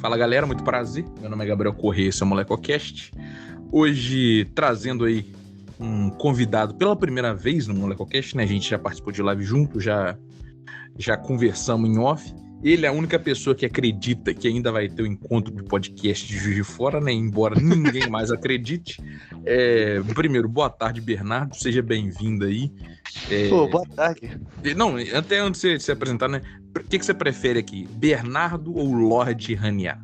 Fala galera, muito prazer. Meu nome é Gabriel Corrêa, esse é o MolecoCast. Hoje trazendo aí um convidado pela primeira vez no MolecoCast, né? A gente já participou de live junto, já, já conversamos em off. Ele é a única pessoa que acredita que ainda vai ter o um encontro de podcast de Juiz de Fora, né? Embora ninguém mais acredite. É, primeiro, boa tarde, Bernardo. Seja bem-vindo aí. É... Pô, boa tarde. Não, até antes de você se apresentar, né? O que, que você prefere aqui? Bernardo ou Lorde Rania?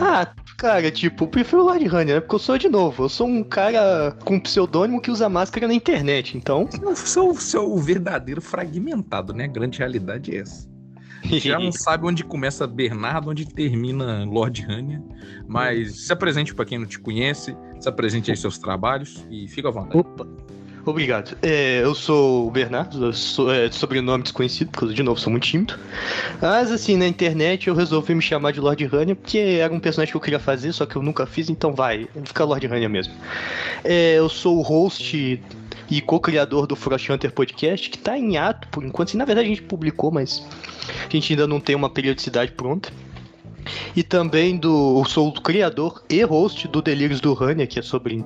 Ah, cara, tipo, eu prefiro o Lord Rania, né? Porque eu sou de novo. Eu sou um cara com pseudônimo que usa máscara na internet, então. Eu sou, sou o verdadeiro fragmentado, né? A grande realidade é essa. Já não sabe onde começa Bernardo, onde termina Lord Rania. Mas se apresente para quem não te conhece, se apresente aí seus trabalhos e fica à vontade. Opa. Obrigado. É, eu sou o Bernardo, sou, é, sobrenome desconhecido, porque de novo sou muito tímido. Mas assim, na internet eu resolvi me chamar de Lord Rania, porque era um personagem que eu queria fazer, só que eu nunca fiz, então vai, fica Lord Rania mesmo. É, eu sou o host e co-criador do Frost Hunter Podcast, que tá em ato por enquanto. Assim, na verdade a gente publicou, mas a gente ainda não tem uma periodicidade pronta. E também do. Sou o criador e host do Delírios do Rania, que é sobre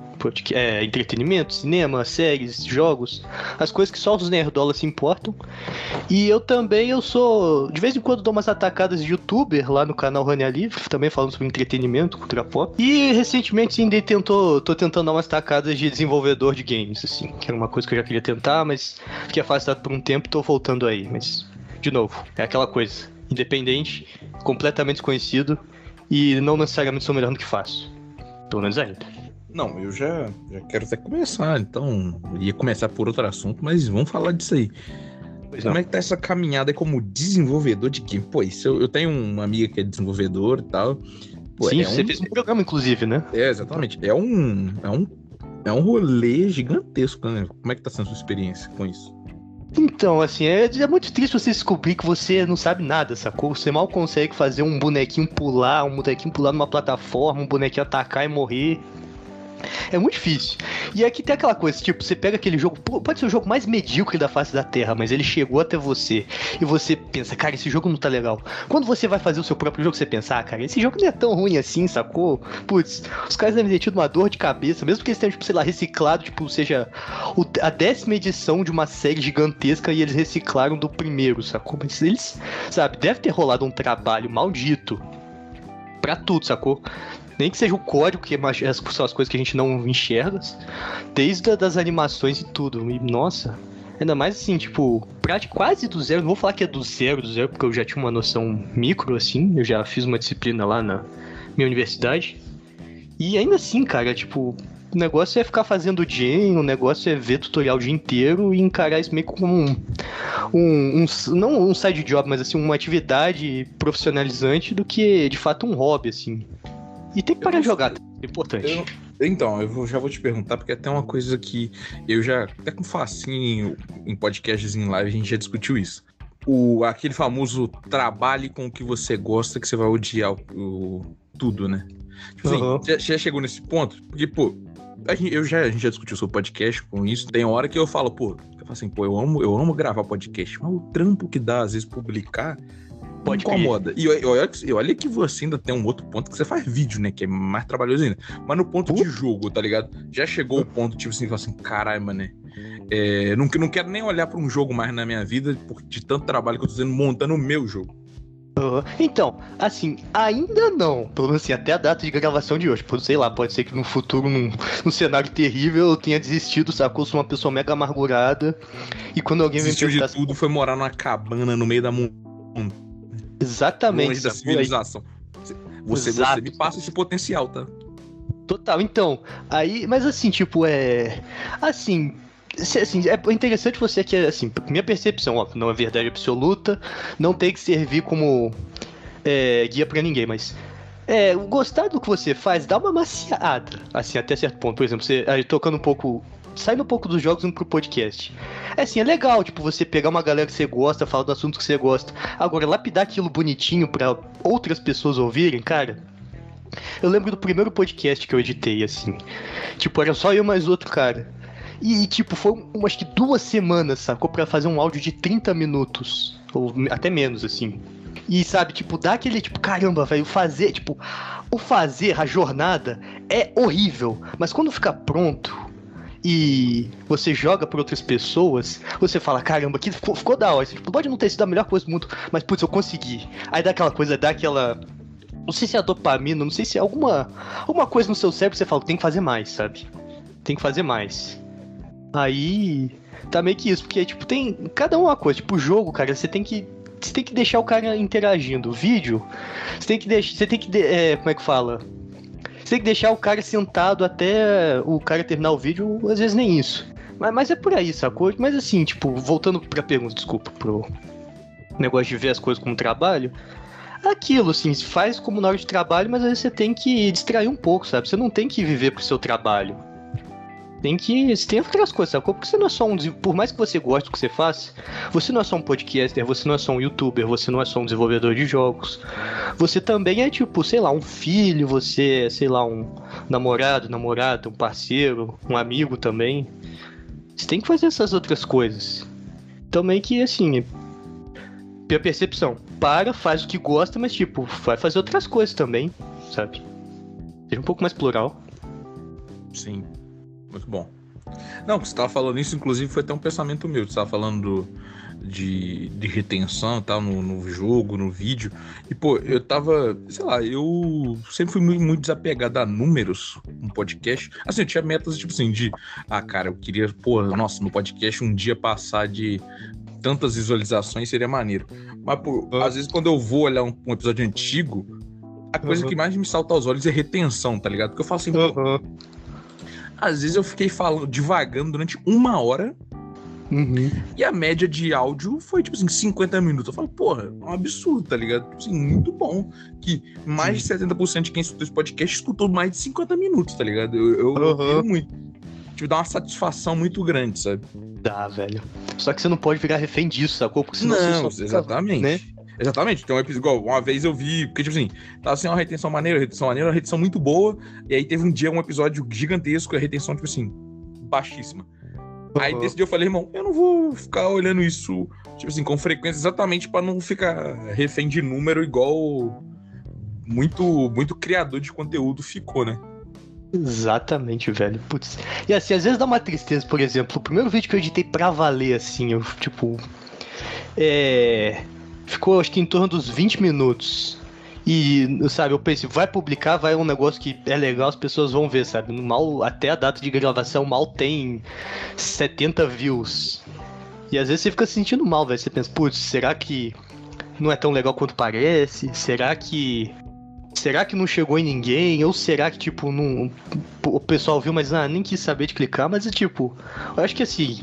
é, entretenimento, cinema, séries, jogos, as coisas que só os nerdolas se importam. E eu também eu sou. De vez em quando dou umas atacadas de youtuber lá no canal Rania Livre, também falando sobre entretenimento, cultura pop. E recentemente ainda tentou, tô tentando dar umas atacadas de desenvolvedor de games, assim, que era uma coisa que eu já queria tentar, mas fiquei afastado por um tempo e tô voltando aí. Mas, de novo, é aquela coisa independente, completamente desconhecido e não necessariamente sou melhor no que faço. Pelo menos ainda. Não, eu já, já quero até começar, então ia começar por outro assunto, mas vamos falar disso aí. Pois Como não. é que tá essa caminhada como desenvolvedor de game? Pô, isso, eu, eu tenho uma amiga que é desenvolvedor e tal. Pô, Sim, é você um... fez um programa, inclusive, né? É, exatamente. É um, é um, é um rolê gigantesco, né? Como é que tá sendo a sua experiência com isso? Então, assim, é, é, muito triste você descobrir que você não sabe nada, sacou? Você mal consegue fazer um bonequinho pular, um bonequinho pular numa plataforma, um bonequinho atacar e morrer. É muito difícil. E aqui tem aquela coisa, tipo, você pega aquele jogo, pode ser o jogo mais medíocre da face da Terra, mas ele chegou até você. E você pensa, cara, esse jogo não tá legal. Quando você vai fazer o seu próprio jogo, você pensa, ah, cara, esse jogo não é tão ruim assim, sacou? Putz, os caras devem ter tido uma dor de cabeça, mesmo que eles tenham, tipo, sei lá, reciclado, tipo, seja a décima edição de uma série gigantesca e eles reciclaram do primeiro, sacou? Mas eles, sabe, deve ter rolado um trabalho maldito pra tudo, sacou? Nem que seja o código, que são as coisas que a gente não enxerga, desde das animações e tudo. E, nossa, ainda mais assim, tipo, quase do zero. Não vou falar que é do zero, do zero, porque eu já tinha uma noção micro, assim. Eu já fiz uma disciplina lá na minha universidade. E ainda assim, cara, tipo, o negócio é ficar fazendo gen, o negócio é ver tutorial o dia inteiro e encarar isso meio como um, um, um, não um side job, mas assim, uma atividade profissionalizante do que de fato um hobby, assim. E tem que parar de jogar, é importante. Eu, então, eu vou, já vou te perguntar, porque até uma coisa que eu já, até com facinho em podcasts em live, a gente já discutiu isso. O, aquele famoso trabalhe com o que você gosta, que você vai odiar o, o tudo, né? Tipo assim, uhum. já, já, chegou nesse ponto? Porque, pô, a gente, eu já, a gente já discutiu sobre podcast com isso. Tem hora que eu falo, pô, eu falo assim, pô, eu amo, eu amo gravar podcast, mas o trampo que dá, às vezes, publicar Pode incomoda. E, olha, e olha que você ainda tem um outro ponto que você faz vídeo, né? Que é mais trabalhoso ainda. Mas no ponto uh. de jogo, tá ligado? Já chegou o ponto, tipo assim, assim, caralho, mano. É, não, não quero nem olhar para um jogo mais na minha vida, de tanto trabalho que eu tô fazendo montando o meu jogo. Então, assim, ainda não. Pelo menos assim, até a data de gravação de hoje. Pô, sei lá, pode ser que no futuro, num, num cenário terrível, eu tenha desistido, sacou? Sou uma pessoa mega amargurada. E quando alguém Desistiu me perguntar... de tudo, foi morar numa cabana no meio da montanha Exatamente. Longe da civilização. Você, você me passa esse potencial, tá? Total, então. Aí, mas assim, tipo, é. Assim, assim, é interessante você que, assim, minha percepção, ó, não é verdade absoluta, não tem que servir como é, guia para ninguém, mas é, gostar do que você faz dá uma maciada, assim, até certo ponto. Por exemplo, você aí, tocando um pouco saindo um pouco dos jogos e indo pro podcast. É assim, é legal, tipo, você pegar uma galera que você gosta, falar do assunto que você gosta. Agora, lapidar aquilo bonitinho para outras pessoas ouvirem, cara. Eu lembro do primeiro podcast que eu editei, assim. Tipo, era só eu mais outro cara. E, tipo, foi um, acho que duas semanas, sacou? Pra fazer um áudio de 30 minutos. Ou até menos, assim. E sabe, tipo, dá aquele tipo, caramba, velho, fazer, tipo, o fazer, a jornada é horrível, mas quando fica pronto e você joga para outras pessoas, você fala, caramba, que ficou, ficou da hora. Tipo, pode não ter sido a melhor coisa do mundo, mas putz, eu consegui. Aí dá aquela coisa, dá aquela não sei se é a dopamina, não sei se é alguma, alguma coisa no seu cérebro que você fala, tem que fazer mais, sabe? Tem que fazer mais. Aí tá meio que isso, porque tipo, tem cada uma coisa, tipo, o jogo, cara, você tem que você tem que deixar o cara interagindo. O vídeo, você tem que deixar, você tem que é, como é que fala? Você tem que deixar o cara sentado até o cara terminar o vídeo, às vezes nem isso. Mas, mas é por aí, sacou? Mas assim, tipo, voltando pra pergunta, desculpa, pro negócio de ver as coisas como trabalho, aquilo, assim, faz como na hora de trabalho, mas às vezes você tem que distrair um pouco, sabe? Você não tem que viver pro seu trabalho. Tem que. Você tem outras coisas, sabe? Porque você não é só um. Por mais que você goste do que você faz, você não é só um podcaster, você não é só um youtuber, você não é só um desenvolvedor de jogos. Você também é, tipo, sei lá, um filho, você é, sei lá, um namorado, namorada, um parceiro, um amigo também. Você tem que fazer essas outras coisas. Também que, assim, minha percepção. Para, faz o que gosta, mas tipo, vai fazer outras coisas também, sabe? Seja um pouco mais plural. Sim, muito bom. Não, você estava falando isso, inclusive, foi até um pensamento meu. Você estava falando de, de retenção tal no, no jogo, no vídeo. E, pô, eu tava, sei lá, eu sempre fui muito, desapegado a números no podcast. Assim, eu tinha metas, tipo assim, de, ah, cara, eu queria, pô, nossa, no podcast um dia passar de tantas visualizações seria maneiro. Mas, pô, uhum. às vezes quando eu vou olhar um, um episódio antigo, a coisa uhum. que mais me salta aos olhos é retenção, tá ligado? Porque eu falo assim, uhum. Às vezes eu fiquei falando, divagando durante uma hora. Uhum. E a média de áudio foi, tipo assim, 50 minutos. Eu falo, porra, é um absurdo, tá ligado? Tipo assim, muito bom. Que mais Sim. de 70% de quem escutou esse podcast escutou mais de 50 minutos, tá ligado? Eu, eu, uhum. muito tipo, dá uma satisfação muito grande, sabe? Dá, velho. Só que você não pode virar refém disso, sacou? Porque senão não, você só exatamente. Né? Exatamente. Então, igual, uma vez eu vi, porque, tipo assim, tava assim, uma retenção maneira, retenção maneira, uma retenção muito boa, e aí teve um dia um episódio gigantesco, a retenção, tipo assim, baixíssima. Uhum. Aí desse dia eu falei, irmão, eu não vou ficar olhando isso, tipo assim, com frequência, exatamente para não ficar refém de número igual muito, muito criador de conteúdo ficou, né? Exatamente, velho. Putz. E assim, às vezes dá uma tristeza, por exemplo, o primeiro vídeo que eu editei pra valer, assim, eu, tipo. É. Ficou acho que em torno dos 20 minutos. E, sabe, eu pensei, vai publicar, vai um negócio que é legal, as pessoas vão ver, sabe? Mal, até a data de gravação mal tem 70 views. E às vezes você fica se sentindo mal, velho. Você pensa, putz, será que não é tão legal quanto parece? Será que será que não chegou em ninguém? Ou será que, tipo, não, o pessoal viu, mas ah, nem quis saber de clicar? Mas, é tipo, eu acho que assim,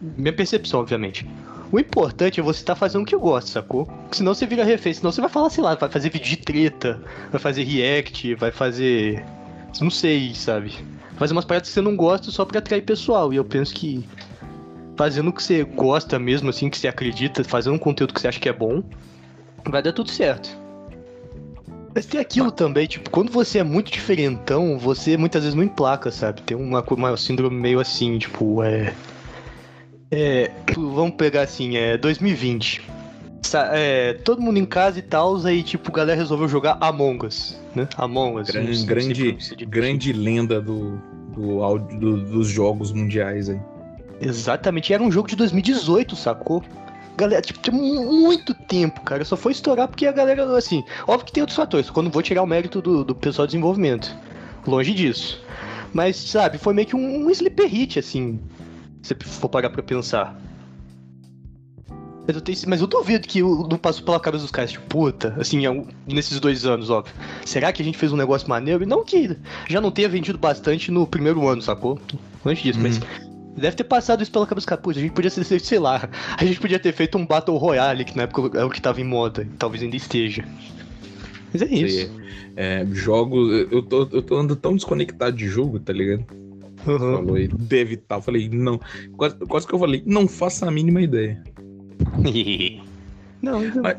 minha percepção, obviamente. O importante é você estar tá fazendo o que gosta, sacou? Senão você vira refém, senão você vai falar, sei lá, vai fazer vídeo de treta, vai fazer react, vai fazer. Não sei, sabe? Fazer umas paradas que você não gosta só pra atrair pessoal. E eu penso que fazendo o que você gosta mesmo, assim, que você acredita, fazendo um conteúdo que você acha que é bom, vai dar tudo certo. Mas tem aquilo também, tipo, quando você é muito diferentão, você muitas vezes não emplaca, sabe? Tem uma, uma síndrome meio assim, tipo, é. É. Vamos pegar assim, é 2020. É, todo mundo em casa e tal, aí tipo, a galera resolveu jogar Among Us, né? Among Us. Grande, grande, grande lenda do, do áudio do, dos jogos mundiais aí. Exatamente, era um jogo de 2018, sacou? Galera, tipo, tinha muito tempo, cara. Só foi estourar porque a galera, assim, óbvio que tem outros fatores. Quando vou tirar o mérito do, do pessoal de desenvolvimento. Longe disso. Mas, sabe, foi meio que um, um sleeper hit, assim. Se for parar pra pensar. Mas eu, tenho, mas eu duvido que não passou pela cabeça dos caras, tipo, puta, assim, é nesses dois anos, óbvio. Será que a gente fez um negócio maneiro? E não que já não tenha vendido bastante no primeiro ano, sacou? Antes disso, uhum. mas Deve ter passado isso pela cabeça dos caras. A gente podia ser, sei lá, a gente podia ter feito um Battle Royale, que na época é o que tava em moda. Talvez ainda esteja. Mas é isso. É, jogos. Eu tô, eu tô andando tão desconectado de jogo, tá ligado? Uhum. Falou aí, deve estar. Eu falei, não. Quase, quase que eu falei, não faça a mínima ideia. não, então... Mas,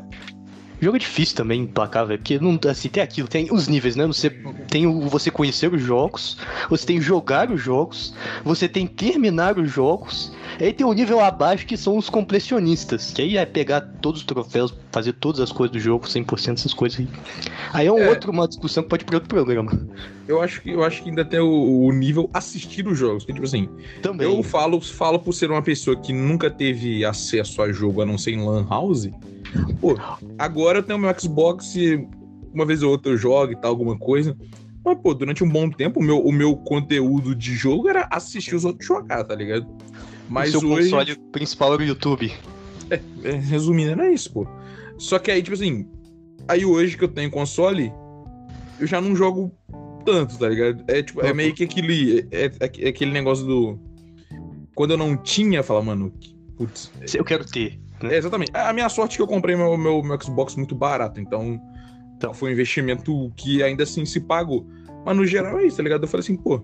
Jogo é difícil também emplacar, velho, porque não, assim, tem aquilo, tem os níveis, né? Você tem o, você conhecer os jogos, você tem jogar os jogos, você tem terminar os jogos, Aí tem o um nível abaixo que são os completionistas, que aí é pegar todos os troféus, fazer todas as coisas do jogo, 100% essas coisas aí. Aí é, um é. outro, uma discussão que pode ir para outro programa. Eu acho que, eu acho que ainda tem o, o nível assistir os jogos, que, tipo assim, Também. eu falo, falo por ser uma pessoa que nunca teve acesso a jogo a não ser em Lan House. Pô, agora eu tenho meu Xbox e uma vez ou outra eu jogo e tal, alguma coisa. Mas, pô, durante um bom tempo, o meu, o meu conteúdo de jogo era assistir os outros jogar, tá ligado? Mas o seu hoje... console principal era o YouTube. É, é, resumindo, era isso, pô. Só que aí, tipo assim, aí hoje que eu tenho console, eu já não jogo tanto, tá ligado? É tipo, é meio que aquele. É, é, é aquele negócio do. Quando eu não tinha, falar, mano, putz. Eu quero ter. É, exatamente. A minha sorte é que eu comprei meu, meu, meu Xbox muito barato, então então, foi um investimento que ainda assim se pagou. Mas no geral é isso, tá ligado? Eu falei assim, pô.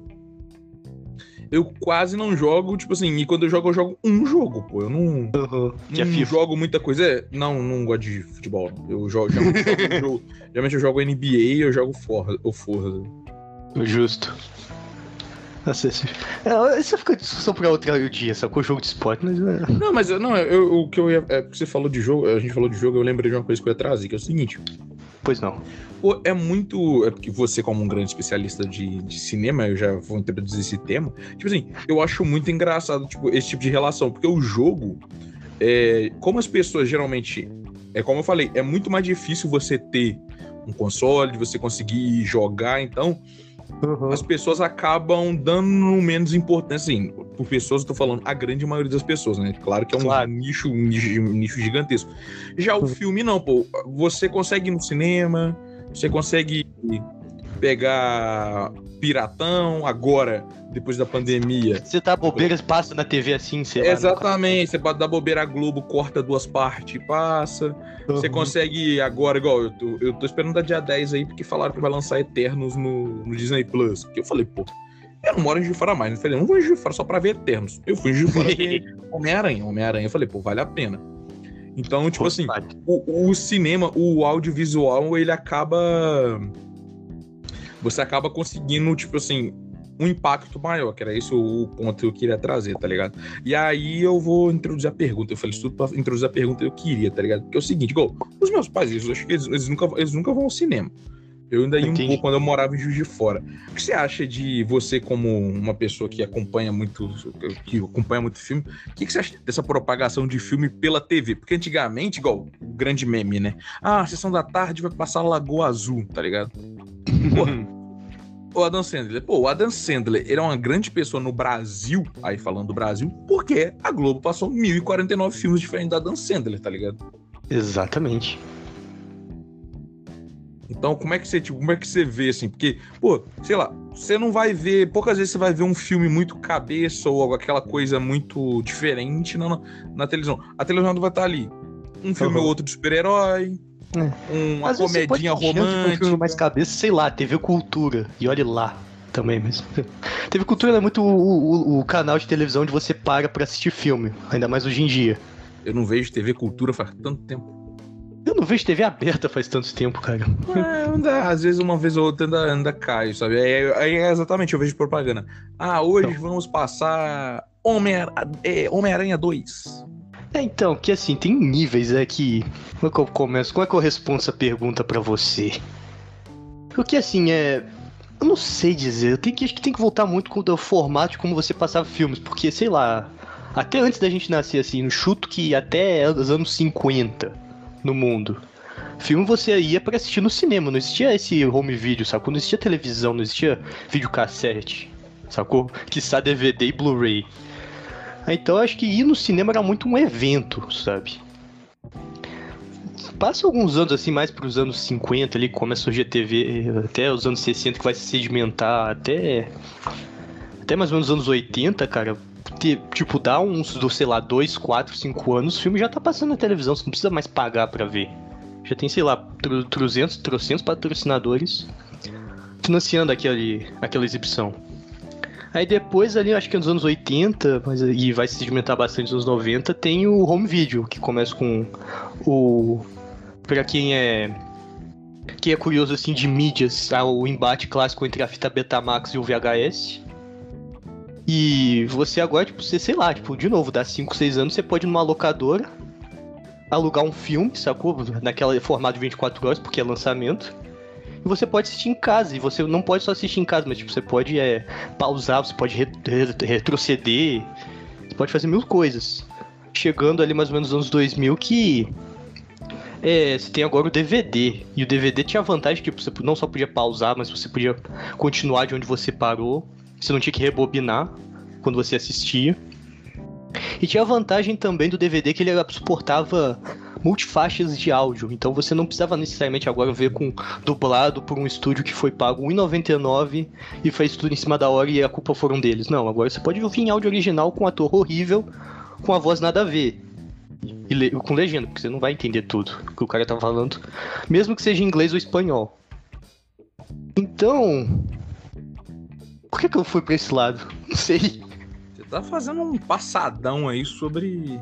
Eu quase não jogo, tipo assim, e quando eu jogo, eu jogo um jogo, pô. Eu não, uhum. não é jogo muita coisa. É, não, não gosto de futebol. Eu jogo, geralmente, eu jogo, geralmente eu jogo NBA e eu jogo Forza. Ou Forza. Justo. Nossa, é, isso fica discussão pra outro dia, só com o jogo de esporte, mas. É. Não, mas não, eu, o que eu ia. É, você falou de jogo, a gente falou de jogo, eu lembrei de uma coisa que eu ia trazer, que é o seguinte. Pois não. Pô, é muito. É porque você, como um grande especialista de, de cinema, eu já vou introduzir esse tema. Tipo assim, eu acho muito engraçado tipo, esse tipo de relação, porque o jogo. É, como as pessoas geralmente. É como eu falei, é muito mais difícil você ter um console, você conseguir jogar, então. Uhum. As pessoas acabam dando menos importância, assim, por pessoas, eu tô falando a grande maioria das pessoas, né? Claro que é um claro. nicho, um nicho, um nicho gigantesco. Já o uhum. filme, não, pô. Você consegue ir no cinema, você consegue pegar piratão agora, depois da pandemia. Você tá bobeira, passa na TV assim, sei Exatamente, você pode dar bobeira a Globo, corta duas partes e passa. Uhum. Você consegue agora, igual, eu tô, eu tô esperando da dia 10 aí, porque falaram que vai lançar Eternos no, no Disney Plus. Que eu falei, pô, eu não moro em Juiz de Fora mais, né? Eu falei, não vou em Juiz de Fora só pra ver Eternos. Eu fui em Juiz de Fora Homem-Aranha, Homem-Aranha. Eu falei, pô, vale a pena. Então, tipo assim, o, o, cinema, o audiovisual, ele acaba. Você acaba conseguindo, tipo assim, um impacto maior, que era isso o ponto que eu queria trazer, tá ligado? E aí eu vou introduzir a pergunta. Eu falei isso tudo pra introduzir a pergunta que eu queria, tá ligado? Porque é o seguinte, igual, os meus pais, que eles, eles, nunca, eles nunca vão ao cinema. Eu ainda ia um pouco quando eu morava em Juiz de Fora. O que você acha de você, como uma pessoa que acompanha muito, que acompanha muito filme, o que você acha dessa propagação de filme pela TV? Porque antigamente, igual o grande meme, né? Ah, a sessão da tarde vai passar Lagoa Azul, tá ligado? o Adam Sandler. Pô, o Adam Sandler, ele é uma grande pessoa no Brasil, aí falando do Brasil, porque a Globo passou 1049 filmes diferentes do Adam Sandler, tá ligado? Exatamente. Então, como é que você, tipo, como é que você vê assim? Porque, pô, sei lá, você não vai ver, poucas vezes você vai ver um filme muito cabeça ou aquela coisa muito diferente na, na televisão. A televisão vai estar ali. Um filme uhum. ou outro de super-herói, é. uma Às comedinha romântica. Um filme mais cabeça, sei lá, TV Cultura. E olhe lá também mesmo. TV Cultura é muito o, o, o, canal de televisão onde você para pra assistir filme, ainda mais hoje em dia. Eu não vejo TV Cultura faz tanto tempo. Eu não vejo TV aberta faz tanto tempo, cara. É, anda, às vezes uma vez ou outra ainda, ainda cai, sabe? Aí, aí é exatamente, eu vejo propaganda. Ah, hoje então. vamos passar Homem-Aranha é, Homem 2. É, então, que assim, tem níveis aqui. Como é que eu começo? Como é que eu respondo essa pergunta para você? Porque assim, é. Eu não sei dizer, eu tenho que, acho que tem que voltar muito com o formato de como você passava filmes, porque, sei lá, até antes da gente nascer, assim, no chuto que até os anos 50 no mundo. Filme você ia para assistir no cinema, não existia esse home video, sacou? Não existia televisão, não existia videocassete, sacou? Que está DVD e Blu-ray. Então acho que ir no cinema era muito um evento, sabe? Passa alguns anos assim, mais para os anos 50 ali, começa a surgir a TV, até os anos 60 que vai se sedimentar, até até mais ou menos os anos 80, cara, tipo, dá uns, sei lá, 2, 4, 5 anos, o filme já tá passando na televisão, você não precisa mais pagar para ver. Já tem, sei lá, 300, 300 patrocinadores financiando aquele, aquela exibição. Aí depois ali, acho que nos anos 80, mas, e vai se sedimentar bastante nos anos 90, tem o home video, que começa com o... Pra quem é... Quem é curioso, assim, de mídias, o embate clássico entre a fita Betamax e o VHS E você agora, tipo, você, sei lá, tipo, de novo, dá 5, 6 anos, você pode ir numa locadora, alugar um filme, sacou? Naquela formato de 24 horas, porque é lançamento. E você pode assistir em casa. E você não pode só assistir em casa, mas tipo, você pode é, pausar, você pode re re retroceder. Você pode fazer mil coisas. Chegando ali mais ou menos nos anos 2000 que é, você tem agora o DVD. E o DVD tinha a vantagem que tipo, você não só podia pausar, mas você podia continuar de onde você parou. Você não tinha que rebobinar quando você assistia. E tinha a vantagem também do DVD que ele suportava multifaixas de áudio. Então você não precisava necessariamente agora ver com dublado por um estúdio que foi pago R$1,99 e fez tudo em cima da hora e a culpa foram deles. Não, agora você pode ouvir em áudio original com um ator horrível, com a voz nada a ver. E le com legenda, porque você não vai entender tudo que o cara tá falando, mesmo que seja em inglês ou espanhol. Então, por que, que eu fui pra esse lado? Não sei. Você tá fazendo um passadão aí sobre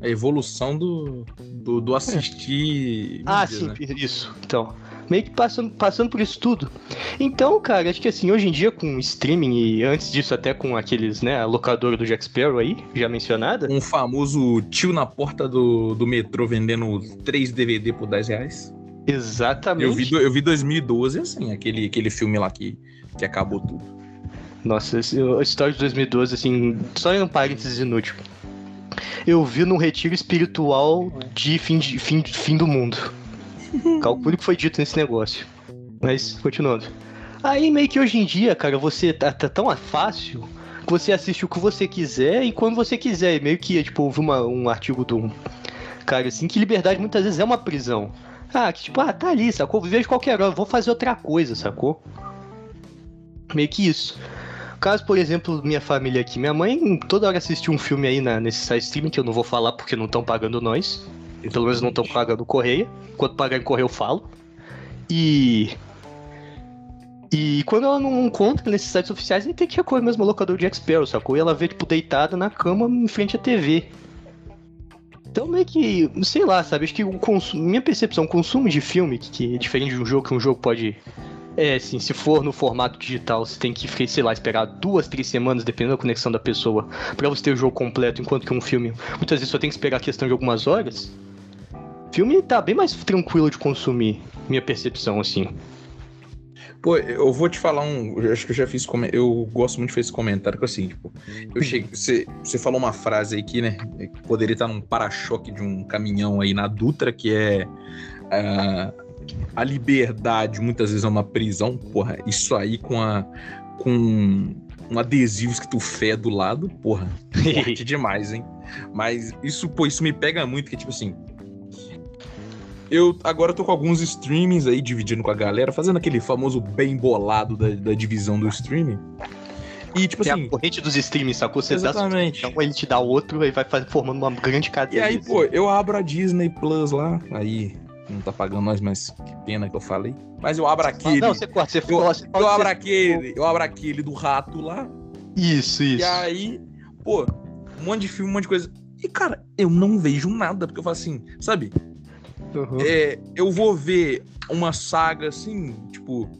a evolução do, do, do assistir. Ah, sim, né? isso. Então, meio que passando, passando por isso tudo. Então, cara, acho que assim, hoje em dia com streaming e antes disso até com aqueles, né, a locadora do Jack Sparrow aí, já mencionada. Um famoso tio na porta do, do metrô vendendo 3 DVD por 10 reais. Exatamente. Eu vi, eu vi 2012, assim, aquele, aquele filme lá que, que acabou tudo. Nossa, a história de 2012, assim, só em um parênteses inútil eu vi num retiro espiritual de fim, de, fim, fim do mundo. Calcule o que foi dito nesse negócio. Mas, continuando. Aí, meio que hoje em dia, cara, você tá, tá tão fácil que você assiste o que você quiser e quando você quiser. Meio que, tipo, houve uma, um artigo de um cara assim que liberdade muitas vezes é uma prisão. Ah, que tipo, ah, tá ali, sacou? Vejo qualquer hora, vou fazer outra coisa, sacou? Meio que isso. Caso, por exemplo, minha família aqui, minha mãe toda hora assiste um filme aí na, nesse site streaming que eu não vou falar porque não estão pagando nós. Pelo menos não estão pagando Correia. Quando pagar em Correia eu falo. E. E quando ela não encontra nesses sites oficiais, gente tem que recorrer mesmo ao locador de Expel, sacou? E ela vê, tipo, deitada na cama em frente à TV. Então, meio que, sei lá, sabe? Acho que o consumo, minha percepção, o consumo de filme, que, que é diferente de um jogo, que um jogo pode é, sim, se for no formato digital, você tem que, sei lá, esperar duas, três semanas, dependendo da conexão da pessoa, para você ter o jogo completo, enquanto que um filme, muitas vezes só tem que esperar a questão de algumas horas. Filme tá bem mais tranquilo de consumir, minha percepção, assim. Pô, eu vou te falar um. Eu acho que eu já fiz. Eu gosto muito de fazer esse comentário, que assim, tipo, eu cheguei. Você, você falou uma frase aí que, né? Poderia estar num para-choque de um caminhão aí na Dutra, que é. Uh, a liberdade muitas vezes é uma prisão, porra, isso aí com a com um adesivo escrito fé do lado, porra, forte demais, hein? Mas isso, pô, isso me pega muito, que tipo assim, eu agora tô com alguns streamings aí, dividindo com a galera, fazendo aquele famoso bem bolado da, da divisão do streaming. E, tipo Tem assim. a corrente dos streamings, sacou? Você exatamente. dá um, ele te dá outro, aí vai formando uma grande cadeia. E aí, pô, eu abro a Disney Plus lá, aí não tá pagando nós, mas que pena que eu falei. Mas eu abro aquele. Não, você corta, você eu, você eu abro aquele, eu abro aquele do rato lá. Isso, isso. E aí, pô, um monte de filme, um monte de coisa. E, cara, eu não vejo nada, porque eu falo assim, sabe? Uhum. É, eu vou ver uma saga assim, tipo,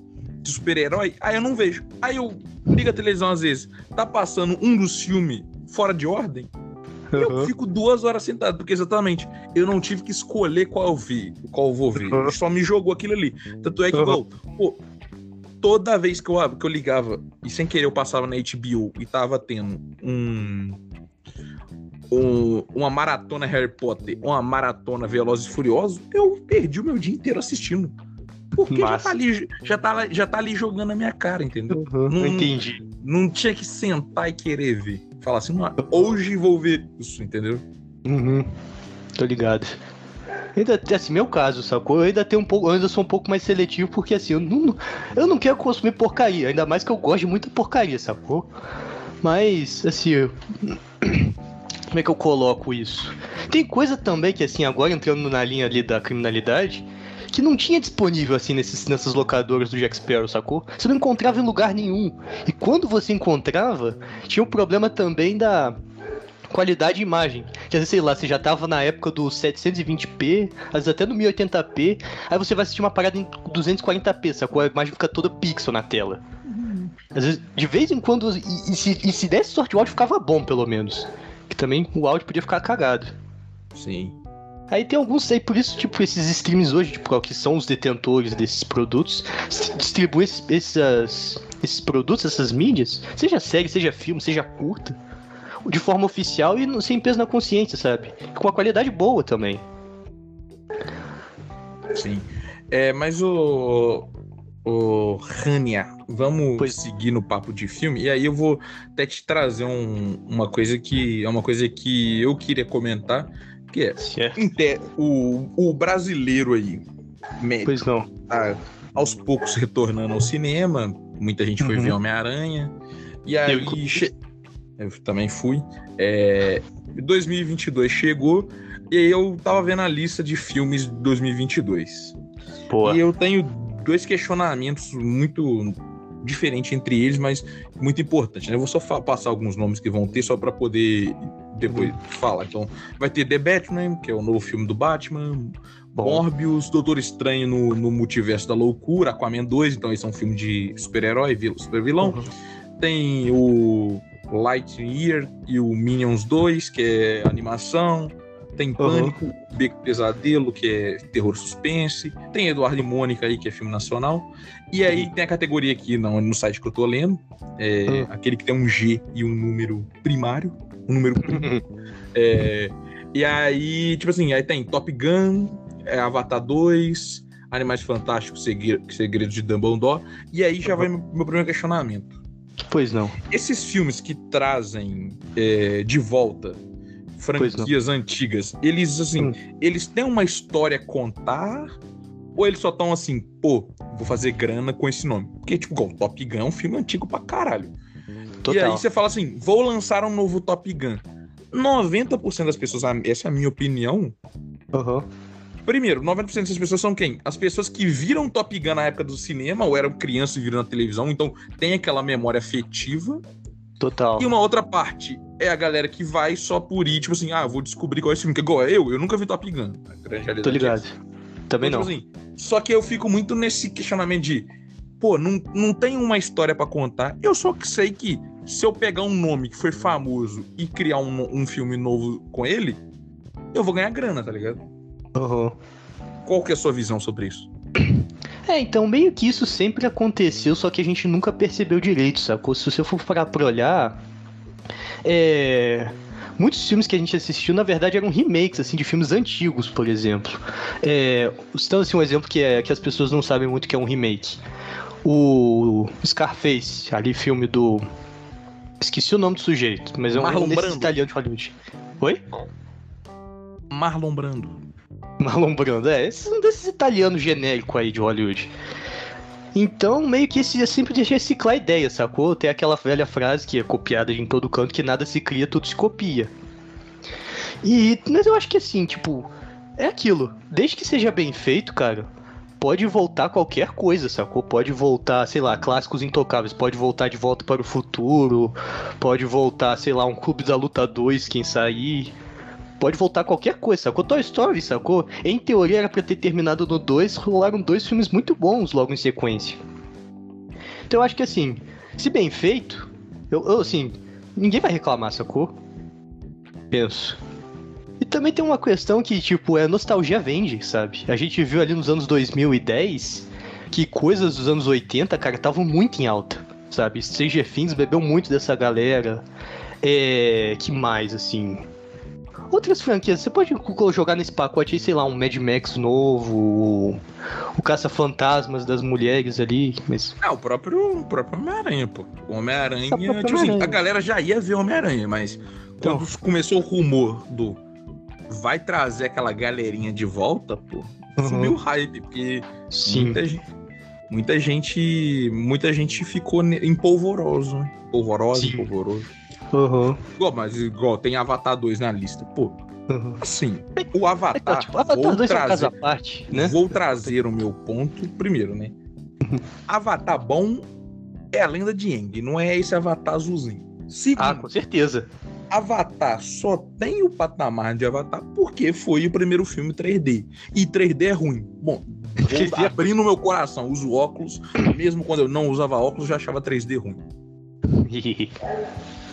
de super-herói, aí eu não vejo. Aí eu ligo a televisão às vezes, tá passando um dos filmes fora de ordem, Uhum. Eu fico duas horas sentado, porque exatamente eu não tive que escolher qual eu vi, qual eu vou ver. Uhum. Só me jogou aquilo ali. Tanto é que, uhum. pô, toda vez que eu, que eu ligava e sem querer eu passava na HBO e tava tendo um, um, uma maratona Harry Potter, uma maratona Velozes e Furiosos, eu perdi o meu dia inteiro assistindo. Porque já tá, ali, já, tá, já tá ali jogando na minha cara, entendeu? Uhum, não entendi. Não tinha que sentar e querer ver. Falar assim, hoje vou ver isso, entendeu? Uhum. Tô ligado. Ainda, assim, meu caso, sacou? Eu ainda tenho um pouco, eu ainda sou um pouco mais seletivo, porque assim, eu não, eu não quero consumir porcaria, ainda mais que eu gosto de muita porcaria, sacou? Mas, assim, eu... como é que eu coloco isso? Tem coisa também que, assim, agora entrando na linha ali da criminalidade, que não tinha disponível assim nesses, nessas locadoras do Jack Sparrow, sacou? Você não encontrava em lugar nenhum. E quando você encontrava, tinha o um problema também da qualidade de imagem. Que às vezes, sei lá, você já tava na época do 720p, às vezes até no 1080p, aí você vai assistir uma parada em 240p, sacou? A imagem fica toda pixel na tela. Às vezes, de vez em quando, e, e se, e se desse sorte o áudio ficava bom, pelo menos. Que também o áudio podia ficar cagado. Sim. Aí tem alguns aí, por isso, tipo, esses streams hoje, tipo, que são os detentores desses produtos, distribuem esses, esses, esses produtos, essas mídias, seja série, seja filme, seja curta, de forma oficial e sem peso na consciência, sabe? Com uma qualidade boa também. Sim. É, mas o. O Rania, vamos pois. seguir no papo de filme. E aí eu vou até te trazer um, uma coisa que é uma coisa que eu queria comentar, que é o, o brasileiro aí. Médico, pois não. Tá aos poucos retornando ao cinema. Muita gente foi uhum. ver Homem-Aranha. E aí. Eu... Che... eu também fui. É... 2022 chegou. E aí eu tava vendo a lista de filmes de 2022. Boa. E eu tenho dois questionamentos muito diferentes entre eles, mas muito importantes. Né? Eu vou só passar alguns nomes que vão ter só para poder depois uhum. falar. Então, vai ter The Batman, que é o novo filme do Batman, Bom. Morbius, Doutor Estranho no, no Multiverso da Loucura, Aquaman 2, então esse é um filme de super-herói, super vilão. Uhum. Tem o Lightyear e o Minions 2, que é animação. Tem Pânico, uhum. Beco Pesadelo, que é terror suspense. Tem Eduardo e Mônica aí, que é filme nacional. E aí tem a categoria aqui no, no site que eu tô lendo. É, uhum. Aquele que tem um G e um número primário. Um número primário. é, e aí, tipo assim, aí tem Top Gun, é, Avatar 2, Animais Fantásticos, Segredos de Dumbledore. E aí já uhum. vai meu, meu primeiro questionamento. Pois não. Esses filmes que trazem é, de volta franquias antigas, eles assim, hum. eles têm uma história a contar ou eles só estão assim, pô, vou fazer grana com esse nome? Porque, tipo, igual, Top Gun é um filme antigo pra caralho. Total. E aí você fala assim, vou lançar um novo Top Gun. 90% das pessoas, essa é a minha opinião. Uhum. Primeiro, 90% dessas pessoas são quem? As pessoas que viram Top Gun na época do cinema, ou eram crianças e viram na televisão, então tem aquela memória afetiva. Total. E uma outra parte é a galera que vai só por ir, tipo assim, ah, vou descobrir qual é esse filme. Que igual eu, eu nunca vi Top Gun. Tô ligado. Também então, não. Tipo assim, só que eu fico muito nesse questionamento de, pô, não, não tem uma história para contar. Eu só que sei que se eu pegar um nome que foi famoso e criar um, um filme novo com ele, eu vou ganhar grana, tá ligado? Uhum. Qual que é a sua visão sobre isso? É, então meio que isso sempre aconteceu, só que a gente nunca percebeu direito, sacou? Se você for parar pra olhar, é... Muitos filmes que a gente assistiu, na verdade, eram remakes, assim, de filmes antigos, por exemplo. É... Então, assim, um exemplo que, é, que as pessoas não sabem muito que é um remake. O Scarface, ali, filme do... Esqueci o nome do sujeito, mas é um Marlon desses italiano de Hollywood. Oi? Marlon Brando. Marlon Brando, é, esses um desses italianos genéricos aí de Hollywood. Então, meio que esse, sempre deixa reciclar ideia, sacou? Tem aquela velha frase que é copiada em todo canto, que nada se cria, tudo se copia. E, mas eu acho que assim, tipo, é aquilo. Desde que seja bem feito, cara, pode voltar qualquer coisa, sacou? Pode voltar, sei lá, clássicos intocáveis, pode voltar de volta para o futuro, pode voltar, sei lá, um Clube da Luta 2, quem sair. Pode voltar qualquer coisa, sacou? Toy Story, sacou? Em teoria era pra ter terminado no 2, rolaram dois filmes muito bons logo em sequência. Então eu acho que assim, se bem feito, eu, eu assim, ninguém vai reclamar, sacou? Penso. E também tem uma questão que, tipo, é nostalgia vende, sabe? A gente viu ali nos anos 2010 que coisas dos anos 80, cara, estavam muito em alta, sabe? Stranger Things bebeu muito dessa galera. É. Que mais, assim? Outras franquias, você pode jogar nesse pacote aí, sei lá, um Mad Max novo, o Caça-Fantasmas das mulheres ali, mas... É, o próprio, o próprio Homem-Aranha, pô. O Homem-Aranha, tipo assim, a galera já ia ver Homem-Aranha, mas quando então... começou o rumor do vai trazer aquela galerinha de volta, pô, uhum. subiu o hype, porque Sim. muita gente, muita gente, muita gente ficou empolvoroso, né? Polvoroso, Sim. polvoroso. Uhum. Igual, mas igual, tem Avatar 2 na lista. Pô, uhum. assim, o Avatar. É, tipo, Avatar vou 2 trazer, é um parte, né? Vou trazer o meu ponto primeiro, né? Uhum. Avatar bom é a lenda de Aang, não é esse Avatar azulzinho. Segundo, ah, com certeza. Avatar só tem o patamar de Avatar porque foi o primeiro filme 3D. E 3D é ruim. Bom, vou abrindo meu coração, uso óculos. Mesmo quando eu não usava óculos, já achava 3D ruim.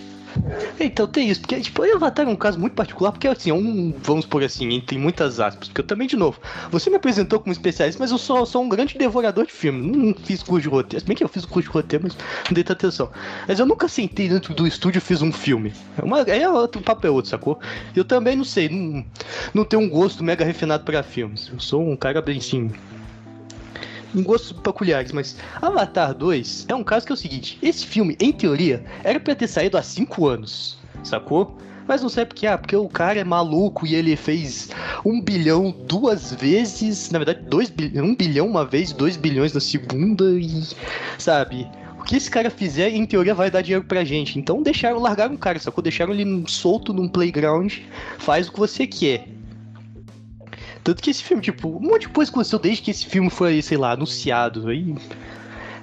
Então tem isso, porque tipo, Avatar é um caso muito particular, porque assim, é um, vamos por assim, entre muitas aspas, porque eu também, de novo, você me apresentou como especialista, mas eu sou, sou um grande devorador de filme, não fiz curso de roteiro, se bem que eu fiz curso de roteiro, mas não dei tanta atenção. Mas eu nunca sentei dentro do estúdio e fiz um filme. É uma, é outro, o papo é outro, sacou? Eu também não sei, não, não tenho um gosto mega refinado para filmes. Eu sou um cara bem sim em gostos peculiares, mas Avatar 2 é um caso que é o seguinte: esse filme, em teoria, era pra ter saído há 5 anos, sacou? Mas não sei porque, ah, porque o cara é maluco e ele fez um bilhão duas vezes, na verdade, dois bilhão, um bilhão uma vez, dois bilhões na segunda e, sabe? O que esse cara fizer, em teoria, vai dar dinheiro pra gente. Então deixaram, largaram o cara, sacou? Deixaram ele solto num playground, faz o que você quer. Tanto que esse filme, tipo, um monte de coisa aconteceu desde que esse filme foi, sei lá, anunciado. Aí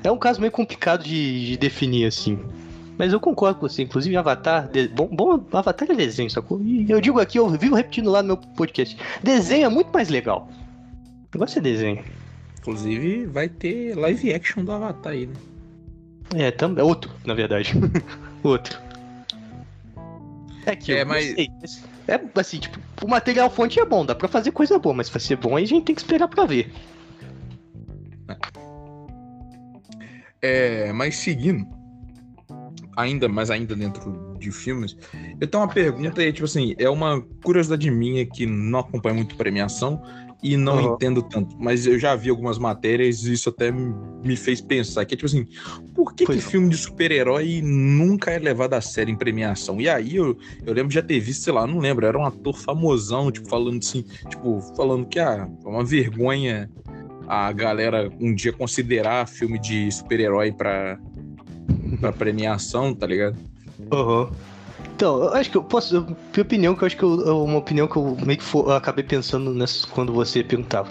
é um caso meio complicado de, de definir, assim. Mas eu concordo com você, inclusive Avatar, de... bom, bom, Avatar é desenho, sacou? E eu digo aqui, eu vivo repetindo lá no meu podcast, desenho é muito mais legal. O negócio é desenho. Inclusive, vai ter live action do Avatar aí, né? É, também. Outro, na verdade. outro. É que é, eu mas... Sei, é assim, tipo, o material fonte é bom, dá pra fazer coisa boa, mas pra ser bom aí a gente tem que esperar pra ver. É, mas seguindo, ainda, mas ainda dentro de filmes, eu tenho uma pergunta aí, tipo assim, é uma curiosidade minha que não acompanha muito premiação, e não uhum. entendo tanto. Mas eu já vi algumas matérias e isso até me fez pensar que é tipo assim, por que, que filme de super-herói nunca é levado a sério em premiação? E aí eu, eu lembro de já ter visto, sei lá, não lembro, era um ator famosão, tipo, falando assim, tipo, falando que ah, é uma vergonha a galera um dia considerar filme de super-herói pra, pra premiação, tá ligado? Uhum. Então, eu acho que eu posso. Minha opinião, que eu acho que eu, uma opinião que eu meio que for, eu acabei pensando nessa, quando você perguntava.